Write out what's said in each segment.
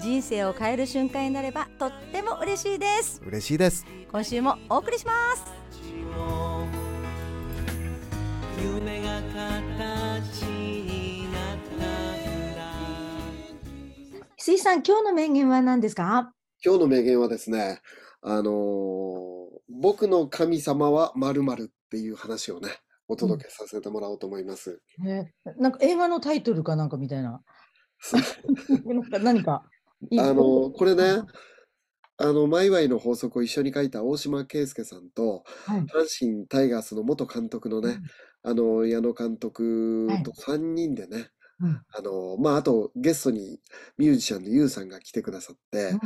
人生を変える瞬間になればとっても嬉しいです。嬉しいです。今週もお送りします。夢が形になったら翡翠さん今日の名言は何ですか？今日の名言はですねあのー僕の神様はまるっていう話をねお届けさせてもらおうと思います、ね、なんか映画のタイトルかなんかみたいな。なんか何か。あのこれねあのマイワイの法則を一緒に書いた大島圭介さんとはい。阪神タイガースの元監督のね、あの矢野監督と3人でね、うん。あのまああとゲストにミュージシャンのユウさんが来てくださって、うん。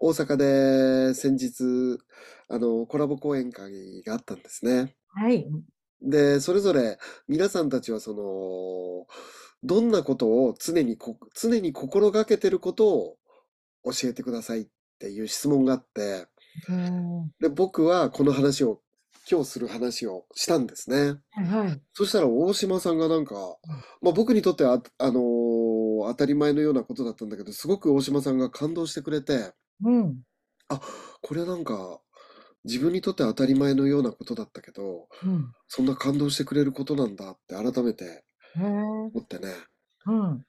大阪で先日あのコラボ講演会があったんですね。はい。でそれぞれ皆さんたちはそのどんなことを常にこ常に心がけてることを教えてくださいっていう質問があってうんで僕はこの話を今日する話をしたんですね。はい。そしたら大島さんがなんか、まあ、僕にとっては、あのー当たり前のようなことだったんだけど、すごく大島さんが感動してくれて、うん。これなんか、自分にとって当たり前のようなことだったけど、うん。そんな感動してくれることなんだって改めて。思ってね。うん。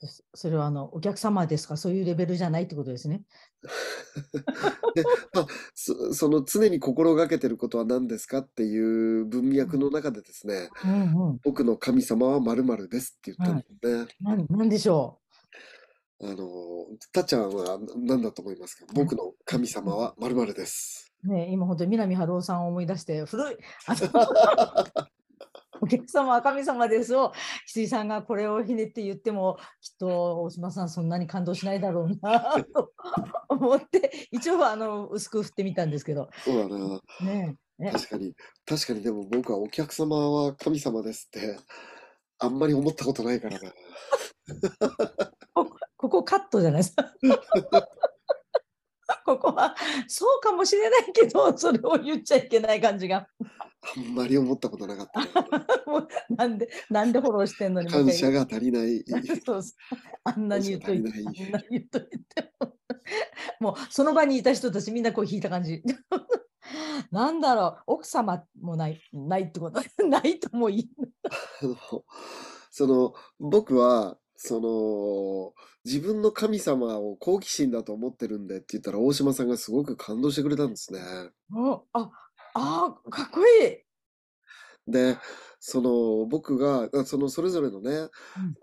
そそれはあのお客様ですか？そういうレベルじゃないってことですね。で、まあ、そその常に心がけてることは何ですかっていう文脈の中でですね、うんうん。僕の神様は〇〇ですって言ったんですね。なんなんでしょあのー、たっちゃんは何だと思いますか？僕の神様は〇〇です。う。ね今本当に南春夫さんを思い出して古い。お客様は神様です。を翡翠さんがこれをひねって言ってもきっと大島さんそんなに感動しないだろうなと思って一応あの薄く振ってみたんです。けどそうだな。ねね確かに、確かにでも僕はお客様は神様です。って、あんまり思ったことないからな。ここカットじゃないです。か。ここはそうかもしれないけどそれを言っちゃいけない感じが。あんまり思ったことなかったな。もうなんでなんでフォローしてんのに感謝が足りない。そうあんなに言っといてあんなに言っといて。ももうその場にいた人たちみんなこう引いた感じ。なんだろう奥様もないないってこと ないともい。いその、僕は、その、自分の神様を好奇心だと思ってるんでって言ったら、大島さんがすごく感動してくれたんですね。うんああかっこいい。で、その、僕が、あその、それぞれのね、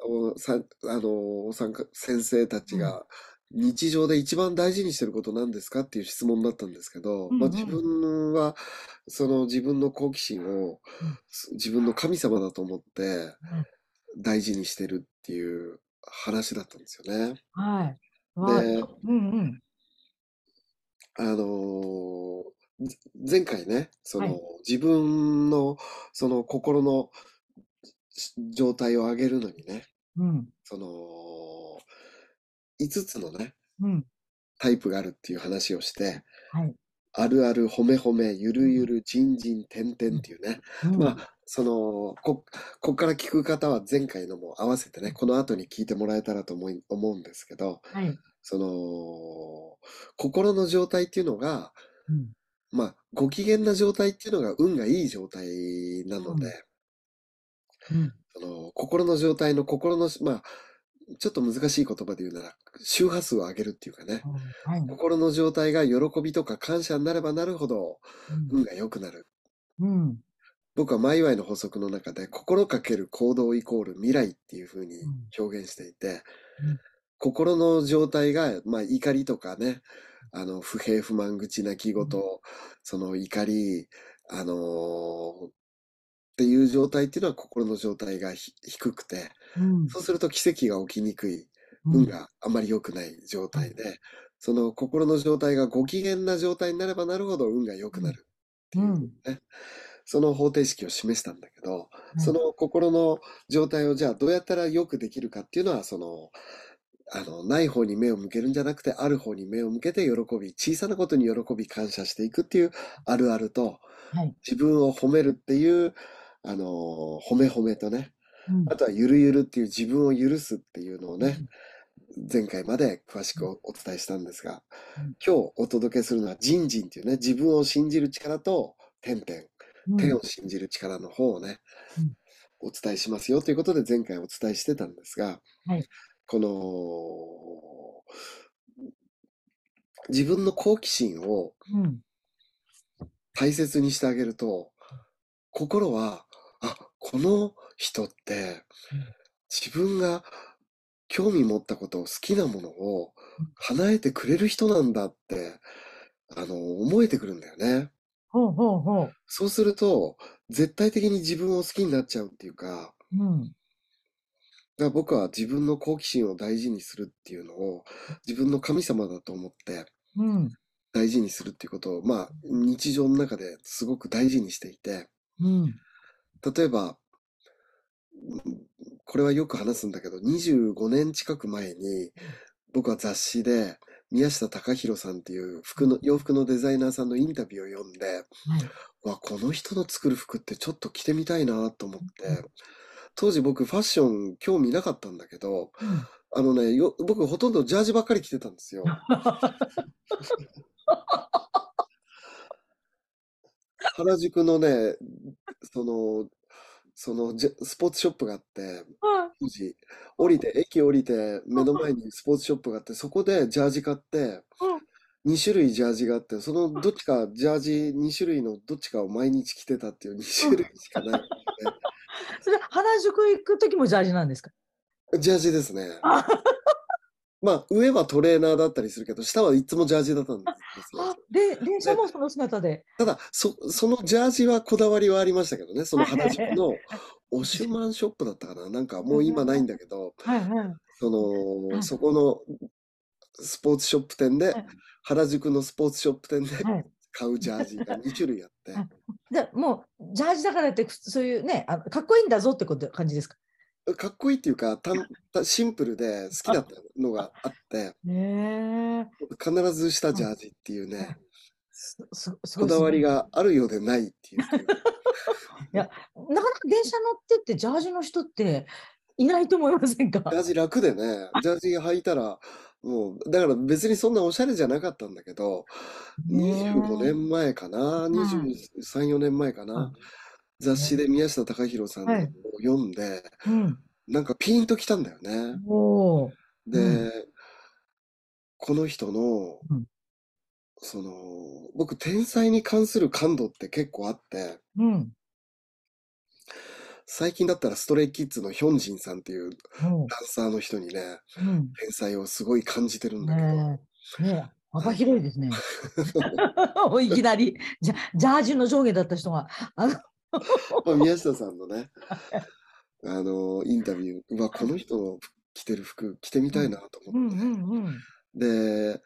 おさあの、お参加、先生たちが、日常で一番大事にしてることなんですかっていう質問だったんですけど、まあ、うん。うん自分は、その自分の好奇心を、す自分の神様だと思って、大事にしてるっていう話だったんですよね。はい。でうんうん。あのーぜ前回ね、その、はい。自分の、その心のし状態を上げるのにね、うん。その、5つのね、うん。タイプがあるっていう話をして、はい。あるある、褒め褒め、ゆるゆる、じんじん、てんてんっていうね、うん。まあ、その、こ、こっから聞く方は前回のも合わせてね、この後に聞いてもらえたらと思い、思うんですけど、はい。その、心の状態っていうのが、うん。まあ、ご機嫌な状態っていうのが運がいい状態なので、うん。その心の状態の心のし、まあ、ちょっと難しい言葉で言うなら、周波数を上げるっていうかね、はい。心の状態が喜びとか感謝になればなるほど運が良くなる。うん僕はマイワイの法則の中で、心かける行動イコール未来っていうふうに表現していて、うん。心の状態が、まあ怒りとかね、あの、不平不満口泣き言、その怒り、あのーっていう状態っていうのは心の状態がひ低くて、うん。そうすると奇跡が起きにくい、うん。運があまり良くない状態で、その心の状態がご機嫌な状態になればなるほど運が良くなるっていううん。ね、その方程式を示したんだけど、い。その心の状態をじゃあどうやったら良くできるかっていうのは、その、あの、ない方に目を向けるんじゃなくて、ある方に目を向けて喜び、小さなことに喜び、感謝していくっていうあるあると、はい。自分を褒めるっていう、あの、褒め褒めとね、うん。あとはゆるゆるっていう自分を許すっていうのをね、前回まで詳しくおお伝えしたんですがうん、今日お届けするのはジンジンっていうね、自分を信じる力と、点々、うん天を信じる力の方をねうん、お伝えしますよということで前回お伝えしてたんですがはい、この、自分の好奇心をうん。大切にしてあげると、心は、あ、この人ってうん、自分が興味持ったことを好きなものを叶えてくれる人なんだって、あの、思えてくるんだよね。ほうほうほう。そうすると、絶対的に自分を好きになっちゃうっていうか、うん。だから僕は自分の好奇心を大事にするっていうのを自分の神様だと思ってうん。大事にするっていうことを、まあ、日常の中ですごく大事にしていて、うん。例えば、うんこれはよく話すんだけど、25年近く前に、僕は雑誌で、宮下隆弘さんっていう服の、洋服のデザイナーさんのインタビューを読んで、はい。わ、この人の作る服ってちょっと着てみたいなと思って、当時僕ファッション興味なかったんだけど、うんあのね、よ、僕ほとんどジャージばっかり着てたんですよ。原宿のね、その、そのスポーツショップがあって、当時、降りて、駅降りて、目の前にスポーツショップがあって、そこでジャージ買って、2種類ジャージがあって、そのどっちか、ジャージ2種類のどっちかを毎日着てたっていう2種類しかない。それ原宿行く時もジャージなんですか？ジャージですね。あまあ、上はトレーナーだったりするけど、下はいつもジャージだったんですよ。あ、で、電車もその姿で。ただ、そ、そのジャージはこだわりはありましたけどね、その原宿のオシュマンショップだったかななんかもう今ないんだけど、はいはい。そはいの、そこのスポーツショップ店ではい、原宿のスポーツショップ店ではい買うジャージが2種類あって、はいでもうジャージだからってふそういうねあのかっこいいんだぞってこと感じですか？かっこいいっていうか、たんたシンプルで好きだったのがあって、ねえ。必ずしたジャージっていうね、すすすごいこだわりすがあるようでないっていう。ごいなかなか電車乗ってってジャージの人っていないと思いませんか？ジャージ楽でね、ジャージ履いたら、もう、だから別にそんなおしゃれじゃなかったんだけど、ねえ。25年前かな、23、4年前かう。な？ん雑誌で宮下隆弘さんのはいを読んで、うん。なんかピンときたんだよね。おお。で、うこの人のうん、その、僕、天才に関する感度って結構あって、うん。最近だったらストレイキッズのヒョンジンさんっていうおダンサーの人にね、うん。天才をすごい感じてるんだけど、ねえ。ねえ。幅広いですね。いきなりじゃジャージの上下だった人があのまあ、宮下さんのね、あの、インタビュー、うわ、この人の着てる服着てみたいなと思って。で、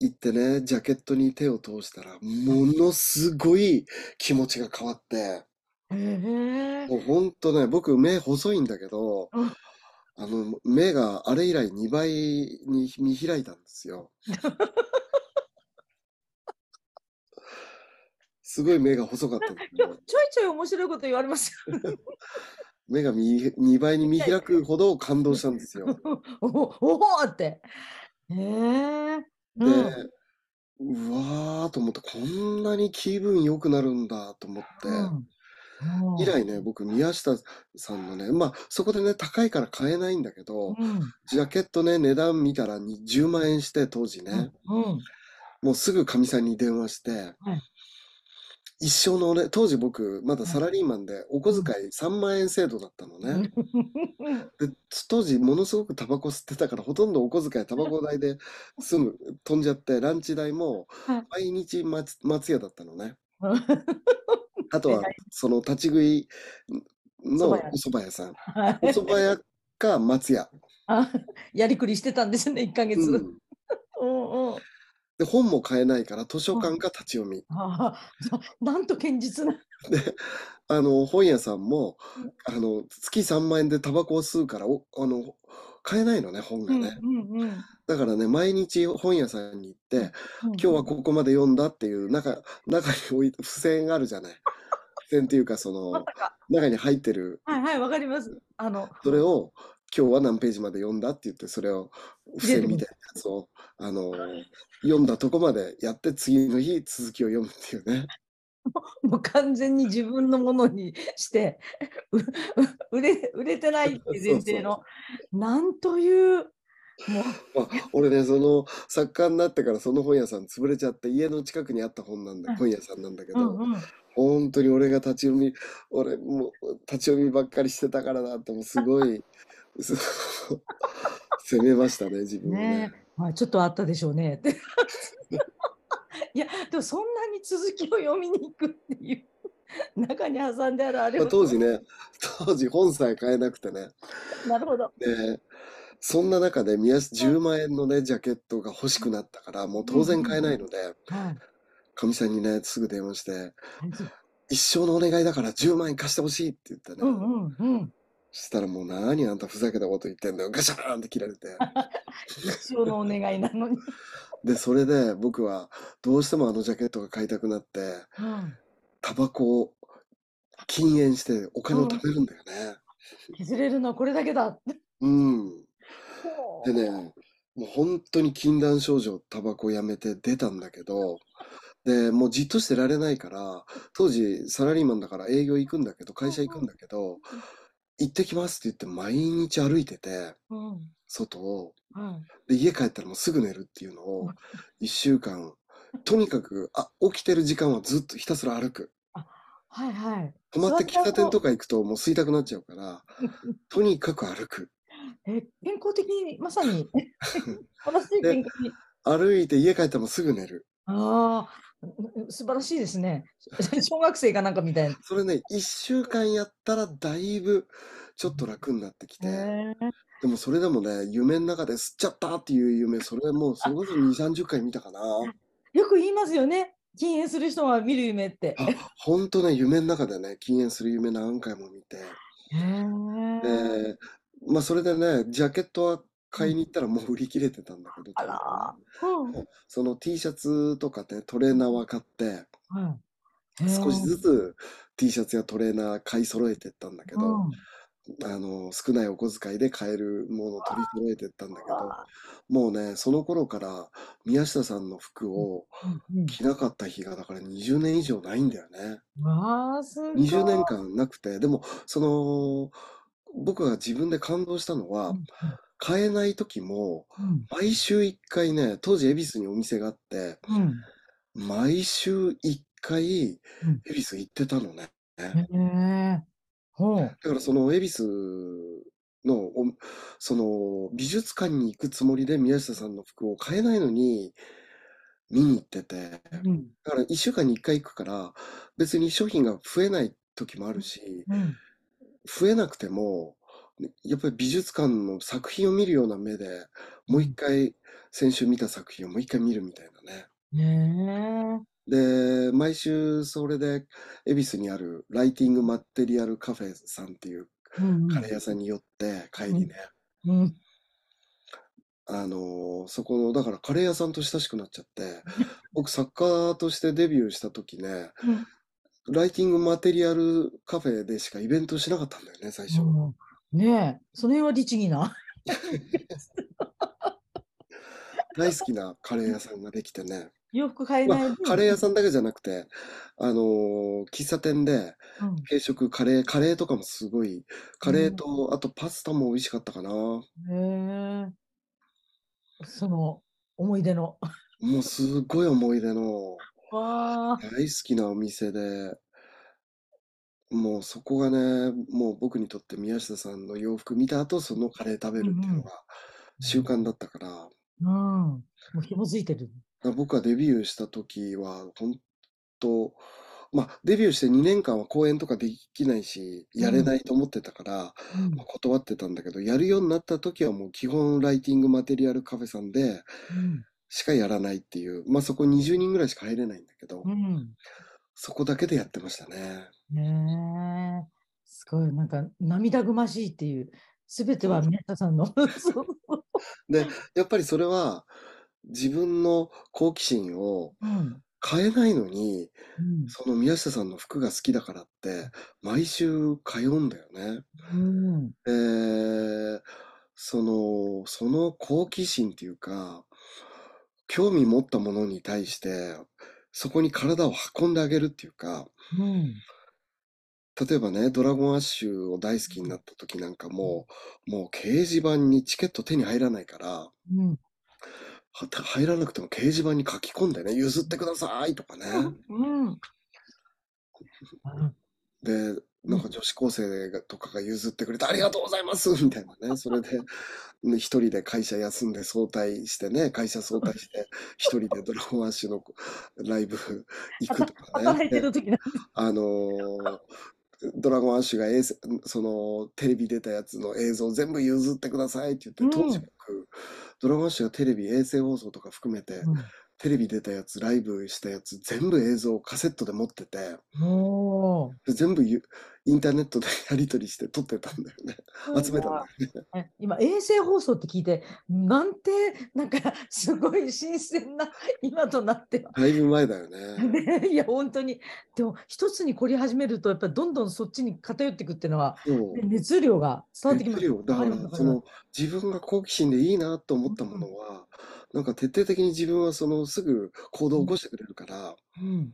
行ってね、ジャケットに手を通したら、ものすごい気持ちが変わって、へえ。もうほんとね、僕目細いんだけどうん、あの、目があれ以来2倍に見開いたんですよ。すごい目が細かった。ちょいちょい面白いこと言われますよ。目が見2倍に見開くほど感動したんですよ。おおおって。へえ。で、うん。うわーと思って、こんなに気分良くなるんだと思って、うん。以来ね、僕、宮下さんのね、まあ、そこでね、高いから買えないんだけど、うん。ジャケットね、値段見たらに10万円して、当時ね、うん。もうすぐかみさんに電話して、はい一生のね、当時僕、まだサラリーマンで、お小遣い3万円制度だったのね。で、当時、ものすごくタバコ吸ってたから、ほとんどお小遣いタバコ代で済む、飛んじゃって、ランチ代もはい毎日松松屋だったのね。う んあとはその立ち食いのお蕎麦屋さん。はいお蕎麦屋か松屋。あやりくりしてたんですね、1ヶ月。うん うんうん。で、本も買えないから図書館か立ち読み。ああ、なんと堅実な。で、あの、本屋さんもうん、あの、月3万円でタバコを吸うから、お、あの、買えないのね、本がね。うんうんうん。だからね、毎日本屋さんに行って、うん今日はここまで読んだっていう中、中に置いて、付箋があるじゃない。付箋っていうか、その、まさか。中に入ってる、はいはい、わかります。あの、それを、今日は何ページまで読んだって言って、それを、付箋みたいなやつを、あの、読んだとこまでやって、次の日続きを読むっていうね。もう完全に自分のものにして、売れ、売れてないって前提の、なんという、もう、まあ、俺ね、その作家になってからその本屋さん潰れちゃって、家の近くにあった本なんだ、うん本屋さんなんだけど、うんうん。本当に俺が立ち読み、俺もう立ち読みばっかりしてたからなって、もうすごい、す責めましたね、自分をねね。まあ、ちょっとあったでしょうね。で いや、でもそんなに続きを読みに行くっていう、中に挟んであるあれまあを、当時ね、当時本さえ買えなくてね。なるほど。で、そんな中で宮下10万円のね、ジャケットが欲しくなったから、もう当然買えないので、はい。かみさんにね、すぐ電話して、はい一生のお願いだから10万円貸してほしいって言ってね。うんうんうん。そしたらもう何あんたふざけたこと言ってんだよ。ガシャーンって切られて。一生のお願いなのに。で、それで僕はどうしてもあのジャケットが買いたくなって、うん。タバコを禁煙してお金を貯めるんだよね。削れるのはこれだけだ。うん。ほうでね、もう本当に禁断症状、タバコやめて出たんだけど、で、もうじっとしてられないから、当時サラリーマンだから営業行くんだけど、会社行くんだけど、行ってきますって言って毎日歩いてて、うん。外を。はい。で、家帰ったらもうすぐ寝るっていうのを、一週間、とにかく、あ、起きてる時間はずっとひたすら歩く。はいはい。泊まって喫茶店とか。か行くともう吸いたくなっちゃうから、とにかく歩く。え、健康的に、まさに、素晴らしい健康に。歩いて家帰ったらもうすぐ寝る。ああ、うう素晴らしいですね。小学生かなんかみたいな。それね、一週間やったらだいぶちょっと楽になってきて、でもそれでもね、夢の中で吸っちゃったっていう夢、それもうそれこそ2、30回見たかな。よく言いますよね。禁煙する人は見る夢って。あ、ほんとね、夢の中でね、禁煙する夢何回も見て、へえで、まあそれでね、ジャケットは買いに行ったらもう売り切れてたんだけど、あらうん。その T シャツとかね、トレーナーは買って、はい。少しずつ T シャツやトレーナー買い揃えてったんだけうど、んあの、少ないお小遣いで買えるものを取り揃えてったんだけど、わもうね、その頃から宮下さんの服をうんうん着なかった日が、だから20年以上ないんだよね。わあ、すごい。20年間なくて、でも、その、僕が自分で感動したのはう、ん買えない時も、うん毎週1回ね、当時恵比寿にお店があって、うん毎週1回うん、恵比寿行ってたのね。へえ。ほう。だからその恵比寿の、おその美術館に行くつもりで宮下さんの服を買えないのに見に行ってて、うんだから1週間に1回行くから、別に商品が増えない時もあるし、うん増えなくても、ねやっぱり美術館の作品を見るような目で、もう一回先週見た作品をもう一回見るみたいなね。ねで、毎週それで恵比寿にあるライティングマテリアルカフェさんっていうえ。うんカレー屋さんに寄って帰りね、うん。あのーそこの、だからカレー屋さんと親しくなっちゃって、僕作家としてデビューした時ね、うんライティングマテリアルカフェでしかイベントしなかったんだよね、最初。うんねえ、その辺は律儀な。大好きなカレー屋さんができてね。洋服買えまあない分。カレー屋さんだけじゃなくて、あのー喫茶店でうん軽食、カレー、カレーとかもすごい、カレーと、あとパスタも美味しかったかな。もへえ。その思い出の。うすごい思い出の わあ。大好きなお店で、もうそこがね、もう僕にとって宮下さんの洋服見た後、そのカレー食べるっていうのが習慣だったから、だかうん。もう紐づいてる。ら僕がデビューした時は、本当まあ、デビューして2年間は公演とかできないし、やれないと思ってたから、うんまあ断ってたんだけど、やるようになった時はもう基本ライティングマテリアルカフェさんでうんしかやらないっていう、まあそこ20人ぐらいしか入れないんだけど、うん。そこだけでやってましたね。ねえ。すごい、なんか涙ぐましいっていう、すべては宮田さんの。そうで、やっぱりそれは自分の好奇心をうん。変えないのに、うんその宮下さんの服が好きだからって、毎週通うんだよね。うん。で、その、その好奇心っていうか、興味持ったものに対して、そこに体を運んであげるっていうか、うん。例えばね、ドラゴンアッシュを大好きになった時なんかもう、もう掲示板にチケット手に入らないから、うん。は入らなくても掲示板に書き込んでね、譲ってくださいとかね。うん。で、なんか女子高生がとかが譲ってくれてありがとうございますみたいなね。それで、ね一人で会社休んで早退してね、会社早退して、一人でドラゴンアッシュのライブ行くとかね。働いてでる時なんあのードラゴンアッシュが衛星そのテレビ出たやつの映像全部譲ってくださいって言って、当時うん僕、ドラゴンアッシュがテレビ、衛星放送とか含めて、うんテレビ出たやつ、ライブしたやつ、全部映像をカセットで持ってて、お全部ゆインターネットでやり取りして撮ってたんだよね。集めたんだよね。え今、衛星放送って聞いて、なんて、なんか、すごい新鮮な、今となっては。だいぶ前だよね。ね、いや、本当に。でも、一つに凝り始めると、やっぱりどんどんそっちに偏っていくっていうのは、そう。ね熱量が伝わってきます。熱量だかわかりますらその自分が好奇心でいいなと思ったものは、なんか徹底的に自分はそのすぐ行動を起こしてくれるから、うん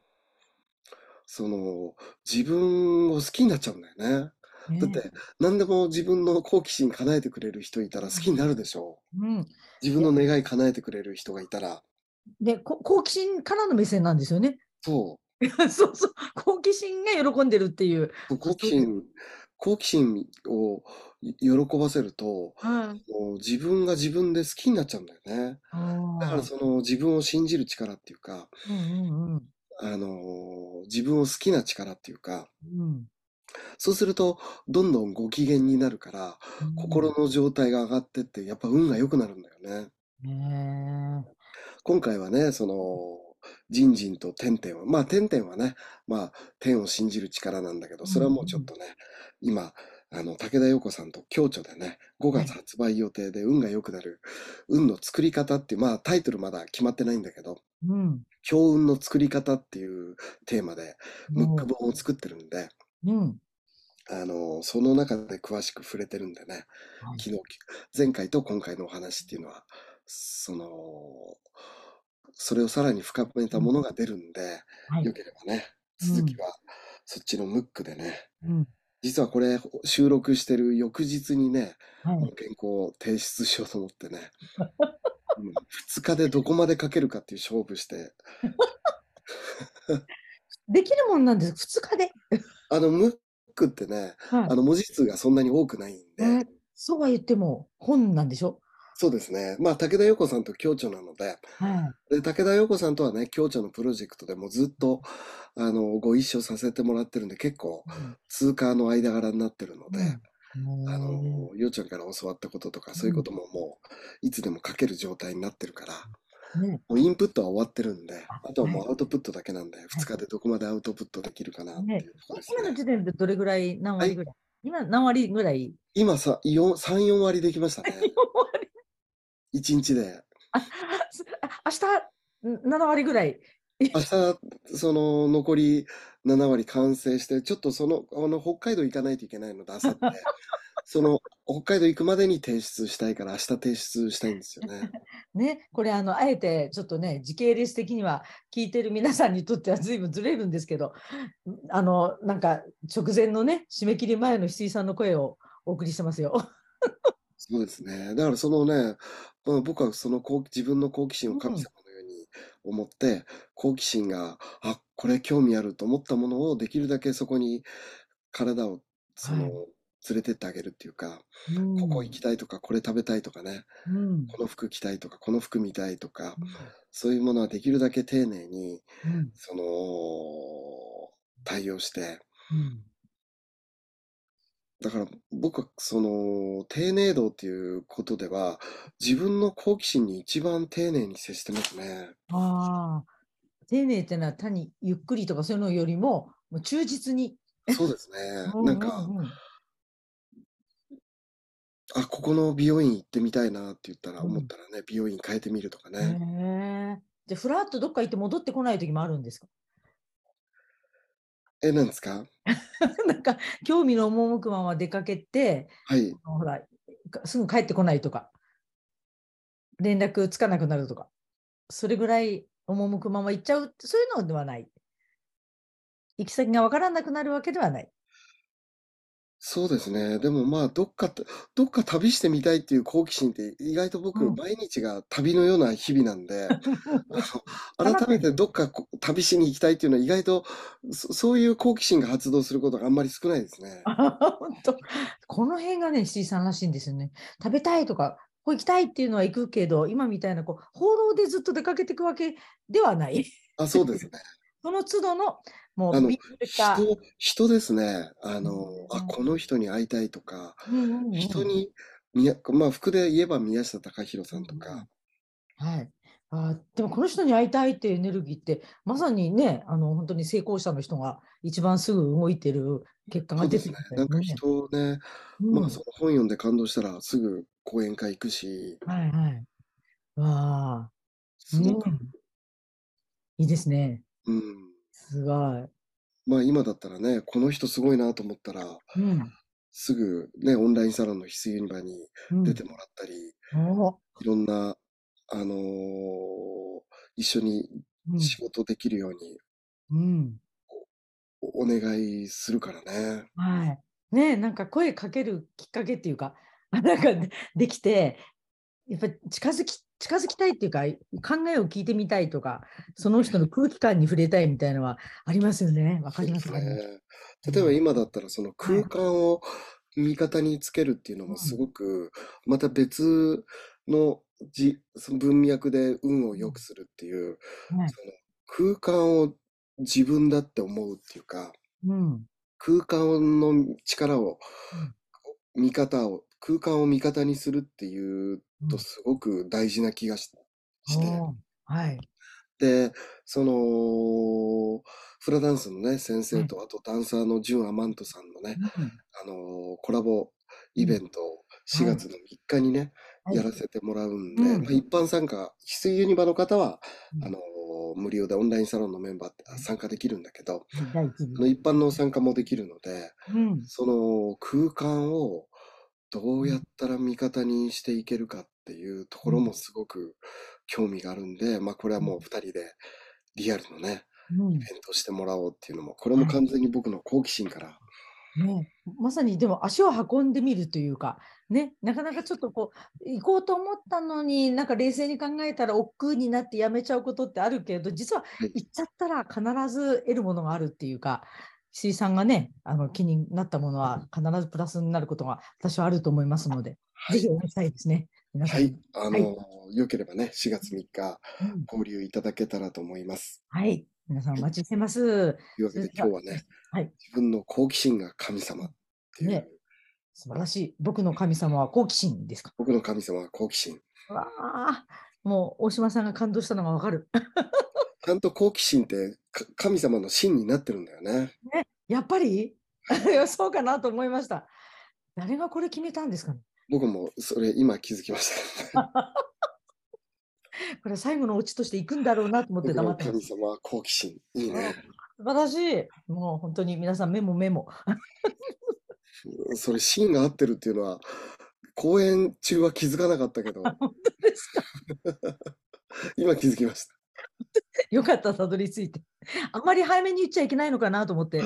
その自分を好きになっちゃうんだよね。ねだって何でも自分の好奇心叶えてくれる人いたら好きになるでしょうん、う。自分の願い叶えてくれる人がいたら、でこ好奇心からの目線なんですよね。そ そうそう、好奇心が喜んでるっていう。う、好奇心、好奇心を喜ばせると、自分が自分で好きになっちゃうんだよね。だからその自分を信じる力っていうか、うんうんうん。あのー自分を好きな力っていうか、うん。そうすると、どんどんご機嫌になるから、うん。心の状態が上がってって、やっぱ運が良くなるんだよね。ね今回はね、その、ジンジンとテンテンは、まあ、テンテンはね、まあ、天を信じる力なんだけど、それはもうちょっとね、今、あの、武田陽子さんと共著でね、5月発売予定で運が良くなる、運の作り方っていう、まあ、タイトルまだ決まってないんだけど、うん。強運の作り方っていうテーマで、ムックも本を作ってるんで、ううん。あの、その中で詳しく触れてるんでね、はい。昨日、前回と今回のお話っていうのは、その、それをさらに深めたものが出るんで、はい。よければね、うん。続きはそっちのムックでね、うん。実はこれ収録してる翌日にね、はい。原稿を提出しようと思ってね、うん、2日でどこまで書けるかっていう勝負して、できるもんなんです、2日で。あの、ムックってね、はい。あの文字数がそんなに多くないんで、えそうは言っても本なんでしょ？そうですね。まあ、武田陽子さんと共著なので、はい。で、武田陽子さんとはね、共著のプロジェクトでもずっと、あの、ご一緒させてもらってるんで、結構、通過の間柄になってるので、うん。あの、ようちゃんから教わったこととか、そういうことももう、いつでも書ける状態になってるから、ね。もうインプットは終わってるんで、ああとはもうアウトプットだけなんで、2日でどこまでアウトプットできるかなっていうところですね。今の時点でどれぐらい、何割ぐらい、今何割ぐらい？今さ、4 3、4割できましたね。1日で。あ明日ん7割ぐらい。明日、その残り7割完成して、ちょっとその、あの、北海道行かないといけないので、明後日。その、北海道行くまでに提出したいから、明日提出したいんですよね。ね、これあのあえてちょっとね時系列的には聞いてる皆さんにとっては随分ずれるんですけどあのなんか直前のね締め切り前の翡翠さんの声をお送りしてますよ。そうですね。だからそのね、まあ、僕はその好自分の好奇心を神様のように思って、好奇心が、あ、これ興味あると思ったものをできるだけそこに体を、その、はい連れてってあげるっていうか、うん。ここ行きたいとか、これ食べたいとかね、うん。この服着たいとか、この服見たいとか、そういうものはできるだけ丁寧に、うん。その、対応して、うんだから僕はその丁寧度っていうことでは自分の好奇心に一番丁寧に接してますね。ああ、丁寧ってのは単にゆっくりとかそういうのよりも、もう忠実に。そうですね。うんなんか、うんうんあ、ここの美容院行ってみたいなって言ったら、うん思ったらね、美容院変えてみるとかね。じゃあ、ふらっとどっか行って戻ってこない時もあるんですか？え、なんですか？なんか、興味の赴くまま出かけて、はい。ほら、かすぐ帰ってこないとか、連絡つかなくなるとか、それぐらい赴くまま行っちゃう、そういうのではない。行き先がわからなくなるわけではない。そうですね。でもまあ、どっか、どっか旅してみたいっていう好奇心って意外と僕、うん毎日が旅のような日々なんで、あの改めてどっかこ旅しに行きたいっていうのは意外と、そ、そういう好奇心が発動することがあんまり少ないですね。本当この辺がね、石井さんらしいんですよね。食べたいとか、ここ行きたいっていうのは行くけど、今みたいなこう放浪でずっと出かけていくわけではない。あ、そうですね。その都度の、もあのう、ビールか、人、人ですね。あの、あ、うんこの人に会いたいとか、うんうんうん人に、みや、まあ、服で言えば宮下隆弘さんとうんうんか、はい。あーでもこの人に会いたいっていうエネルギーってまさにねあの本当に成功者の人が一番すぐ動いてる結果が出てすねき。たなんか。人をね、うんまあ、その本読んで感動したらすぐ講演会行くし、はいはい。わあ、すごく、うんいいですね。うん。すごい。まあ、今だったらね、この人すごいなと思ったら、うん。すぐね、オンラインサロンの翡翠ユニバにうん出てもらったり、おいろんな、あのー一緒にうん仕事できるようにうん。おお願いするからね。はい。ねえなんか声かけるきっかけっていうか、あ なんかでできて、やっぱり近づき、近づきたいっていうか、考えを聞いてみたいとか、その人の空気感に触れたいみたいなのはありますよね。わかります。ね。例えば今だったらその空間を味方につけるっていうのうんもすごくまた別のじその文脈で運を良くするっていう、はいその空間を自分だって思うっていうか、うん。空間の力をう方を、空間を味方にするっていううんとすごく大事な気がしして、おー。はい。で、その、フラダンスのね、先生と、あとダンサーのジュン・アマントさんのね、あのーコラボイベントを4月の3日にね、はい。やらせてもらうんで、うん。まあ、一般参加、翡翠ユニバの方は、うん。あ無料でオンラインサロンのメンバーって参加できるんだけど、第一部。あの一般の参加もできるので、うん。その空間をどうやったら味方にしていけるかっていうところもすごく興味があるんで、まあこれはもう二人でリアルのね、うん。イベントしてもらおうっていうのも、これも完全に僕の好奇心から、ね、まさにでも足を運んでみるというか、ね、なかなかちょっとこう行こうと思ったのになんか冷静に考えたら億劫になってやめちゃうことってあるけど実ははい。行っちゃったら必ず得るものがあるっていうか石井さんがねあの気になったものは必ずプラスになることが私はあると思いますので、はいぜひ応援したいですね。皆さんにはい、あのー、よければね、4月3日、うん交流いただけたらと思います。はい、皆さんお待ちしてます。というわけで今日はね、はい自分の好奇心が神様っていう、ね素晴らしい。僕の神様は好奇心ですか？僕の神様は好奇心。わあ、もう大島さんが感動したのがわかる。ちゃんと好奇心ってか神様の心になってるんだよね。やっぱり？そうかなと思いました。誰がこれ決めたんですかね？僕もそれ今気づきました。これ最後のオチとしていくんだろうなと思って黙って。神様は好奇心。いいね。素晴らしい。もう本当に皆さんメモメモ。それ芯が合ってるっていうのは、公演中は気づかなかったけど、本当ですか？今気づきました。よかった、たどり着いて。あんまり早めに言っちゃいけないのかなと思って。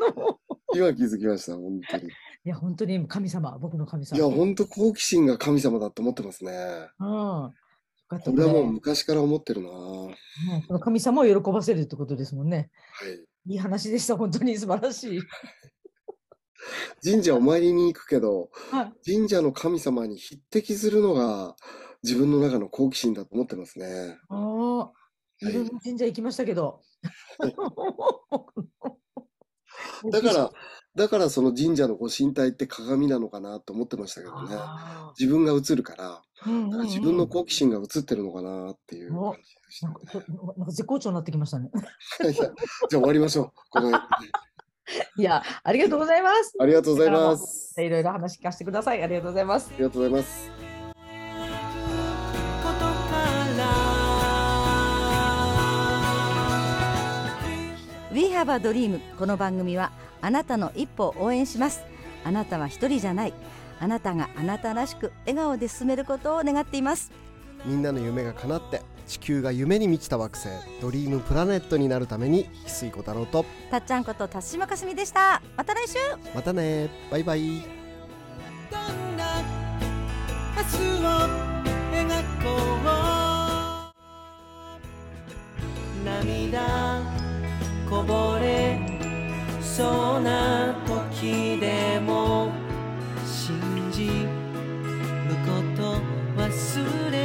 今気づきました、本当に。いや、本当に神様、僕の神いや、様。本当好奇心が神様だと思ってますね。うん。これはもうこ昔から思ってるな。うん神様を喜ばせるってことですもんね。い。いい話でした、本当に素晴らしい。神社お参りに行くけど、はい神社の神様に匹敵するのが自分の中の好奇心だと思ってますね。ああ、いろんな神社行きましたけど。だから、だからその神社のご神体って鏡なのかなと思ってましたけどね。あ自分が映るから、ーうんうんうん自分の好奇心が映ってるのかなっていう感じでしたねなんか。絶好調になってきましたね。いやじゃあ終わりましょう。この いや、ありがとうございます。ありがとうございます。いろいろ話聞かせてください。ありがとうございますあ。りがとうございます。We have a dream この番組はあなたの一歩を応援します。あなたは一人じゃない。あなたがあなたらしく笑顔で進めることを願っています。みんなの夢が叶って地球が夢に満ちた惑星ドリームプラネットになるために翡翠小太郎と。たっちゃんこと田島かすみでした。また来週。またね。バイバイ。どんな明日を描こう。涙こぼれそうな時でも信じること忘れ